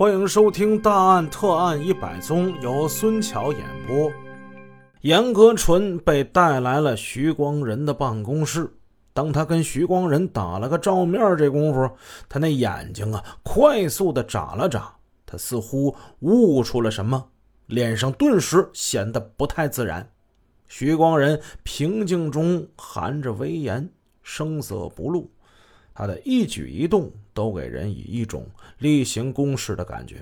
欢迎收听《大案特案一百宗》，由孙桥演播。严格纯被带来了徐光仁的办公室。当他跟徐光仁打了个照面，这功夫，他那眼睛啊，快速的眨了眨。他似乎悟出了什么，脸上顿时显得不太自然。徐光仁平静中含着威严，声色不露，他的一举一动都给人以一种例行公事的感觉。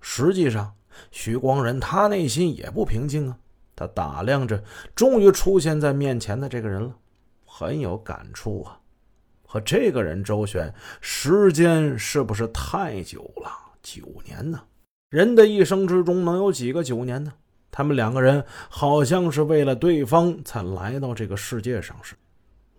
实际上，徐光仁他内心也不平静啊。他打量着终于出现在面前的这个人了，很有感触啊。和这个人周旋时间是不是太久了？九年呢？人的一生之中能有几个九年呢？他们两个人好像是为了对方才来到这个世界上似的。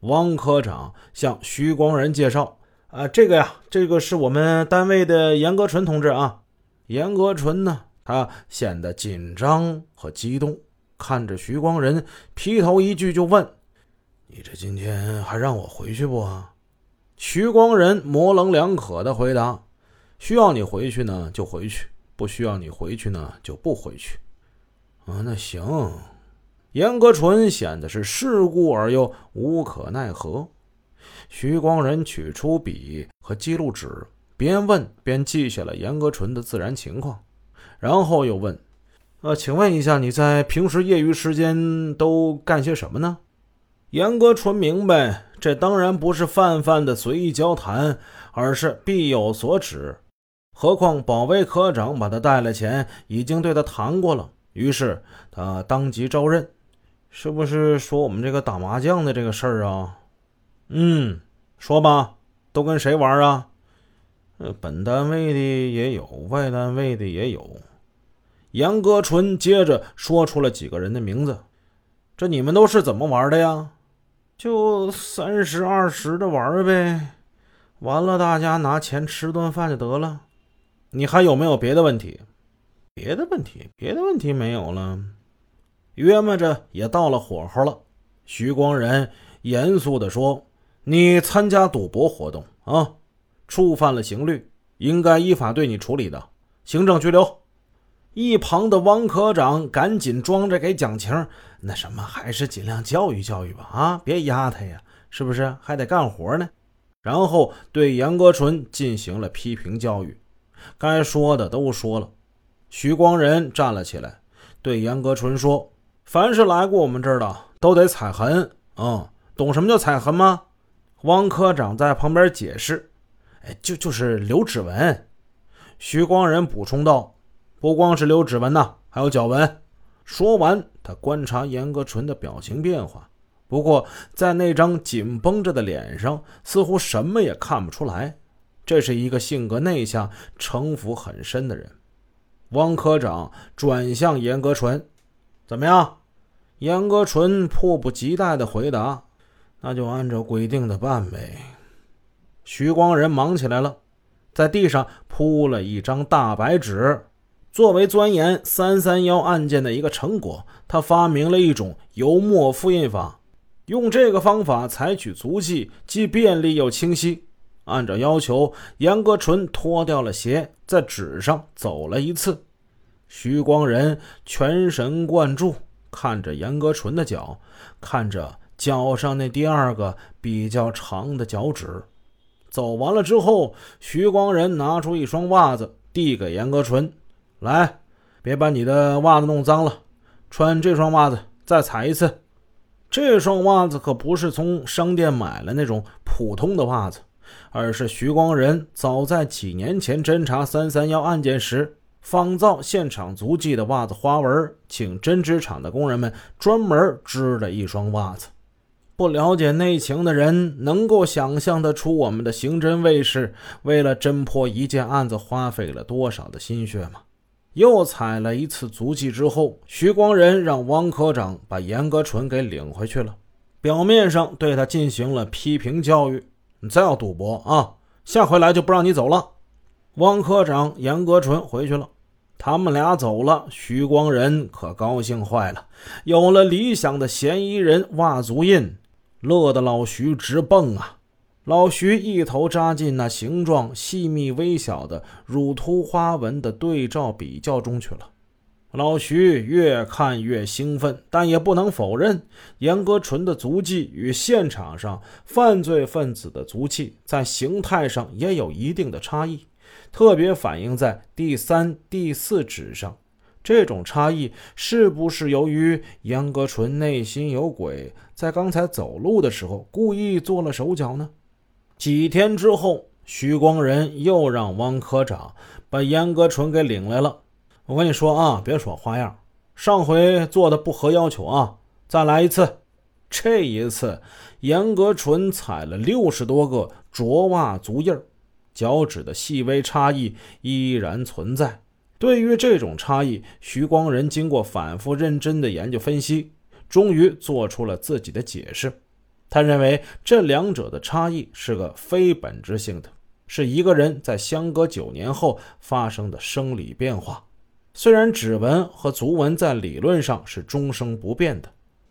汪科长向徐光仁介绍：“啊，这个呀，这个是我们单位的严格纯同志啊。”严格纯呢，他显得紧张和激动，看着徐光仁，劈头一句就问：“你这今天还让我回去不？”徐光仁模棱两可的回答。需要你回去呢，就回去；不需要你回去呢，就不回去。啊，那行。严格纯显得是世故而又无可奈何。徐光仁取出笔和记录纸，边问边记下了严格纯的自然情况，然后又问：“呃，请问一下，你在平时业余时间都干些什么呢？”严格纯明白，这当然不是泛泛的随意交谈，而是必有所指。何况保卫科长把他带来前，已经对他谈过了。于是他当即招认：“是不是说我们这个打麻将的这个事儿啊？”“嗯，说吧，都跟谁玩啊？”“呃，本单位的也有，外单位的也有。”严格纯接着说出了几个人的名字。“这你们都是怎么玩的呀？”“就三十二十的玩呗，完了大家拿钱吃顿饭就得了。”你还有没有别的问题？别的问题，别的问题没有了。约摸着也到了火候了。徐光仁严肃地说：“你参加赌博活动啊，触犯了刑律，应该依法对你处理的，行政拘留。”一旁的汪科长赶紧装着给讲情：“那什么，还是尽量教育教育吧，啊，别压他呀，是不是？还得干活呢。”然后对严格纯进行了批评教育。该说的都说了，徐光仁站了起来，对严格纯说：“凡是来过我们这儿的，都得踩痕。嗯，懂什么叫踩痕吗？”汪科长在旁边解释：“哎，就就是留指纹。”徐光仁补充道：“不光是留指纹呐，还有脚纹。”说完，他观察严格纯的表情变化，不过在那张紧绷着的脸上，似乎什么也看不出来。这是一个性格内向、城府很深的人。汪科长转向严格纯：“怎么样？”严格纯迫不及待地回答：“那就按照规定的办呗。”徐光仁忙起来了，在地上铺了一张大白纸。作为钻研三三幺案件的一个成果，他发明了一种油墨复印法，用这个方法采取足迹，既便利又清晰。按照要求，严格纯脱掉了鞋，在纸上走了一次。徐光仁全神贯注看着严格纯的脚，看着脚上那第二个比较长的脚趾。走完了之后，徐光仁拿出一双袜子递给严格纯：“来，别把你的袜子弄脏了，穿这双袜子再踩一次。这双袜子可不是从商店买了那种普通的袜子。”而是徐光仁早在几年前侦查三三幺案件时仿造现场足迹的袜子花纹，请针织厂的工人们专门织了一双袜子。不了解内情的人能够想象得出我们的刑侦卫士为了侦破一件案子花费了多少的心血吗？又踩了一次足迹之后，徐光仁让汪科长把严格纯给领回去了，表面上对他进行了批评教育。你再要赌博啊，下回来就不让你走了。汪科长、严格纯回去了，他们俩走了，徐光仁可高兴坏了，有了理想的嫌疑人袜足印，乐得老徐直蹦啊！老徐一头扎进那形状细密微小的乳突花纹的对照比较中去了。老徐越看越兴奋，但也不能否认，严格纯的足迹与现场上犯罪分子的足迹在形态上也有一定的差异，特别反映在第三、第四指上。这种差异是不是由于严格纯内心有鬼，在刚才走路的时候故意做了手脚呢？几天之后，徐光仁又让汪科长把严格纯给领来了。我跟你说啊，别耍花样，上回做的不合要求啊，再来一次。这一次，严格纯踩了六十多个着袜足印脚趾的细微差异依然存在。对于这种差异，徐光仁经过反复认真的研究分析，终于做出了自己的解释。他认为这两者的差异是个非本质性的，是一个人在相隔九年后发生的生理变化。虽然指纹和足纹在理论上是终生不变的，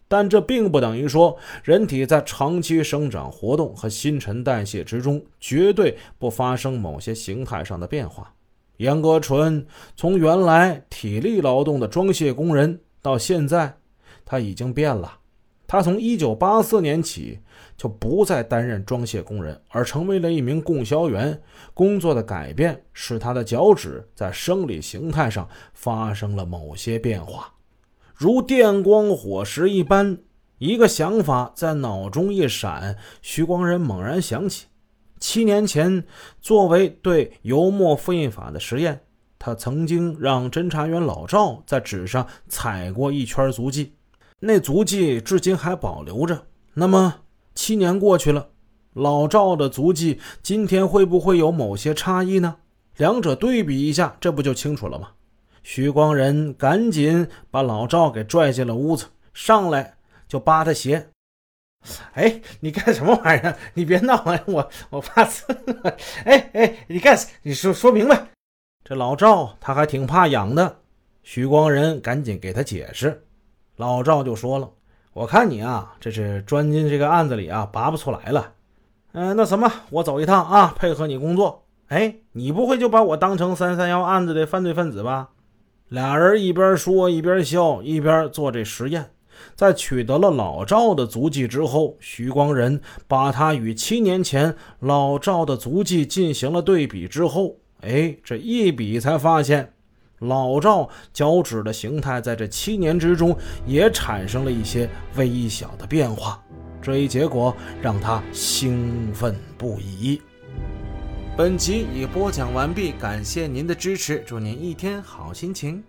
但这并不等于说人体在长期生长活动和新陈代谢之中绝对不发生某些形态上的变化。严格纯从原来体力劳动的装卸工人，到现在他已经变了。他从1984年起就不再担任装卸工人，而成为了一名供销员。工作的改变使他的脚趾在生理形态上发生了某些变化，如电光火石一般，一个想法在脑中一闪。徐光仁猛然想起，七年前作为对油墨复印法的实验，他曾经让侦查员老赵在纸上踩过一圈足迹。那足迹至今还保留着。那么七年过去了，老赵的足迹今天会不会有某些差异呢？两者对比一下，这不就清楚了吗？徐光仁赶紧把老赵给拽进了屋子，上来就扒他鞋。哎，你干什么玩意儿？你别闹啊！我我怕死。哎哎，你干？你说说明白。这老赵他还挺怕痒的。徐光仁赶紧给他解释。老赵就说了：“我看你啊，这是钻进这个案子里啊，拔不出来了。嗯，那什么，我走一趟啊，配合你工作。哎，你不会就把我当成三三幺案子的犯罪分子吧？”俩人一边说一边笑，一边做这实验。在取得了老赵的足迹之后，徐光仁把他与七年前老赵的足迹进行了对比之后，哎，这一比才发现。老赵脚趾的形态在这七年之中也产生了一些微小的变化，这一结果让他兴奋不已。本集已播讲完毕，感谢您的支持，祝您一天好心情。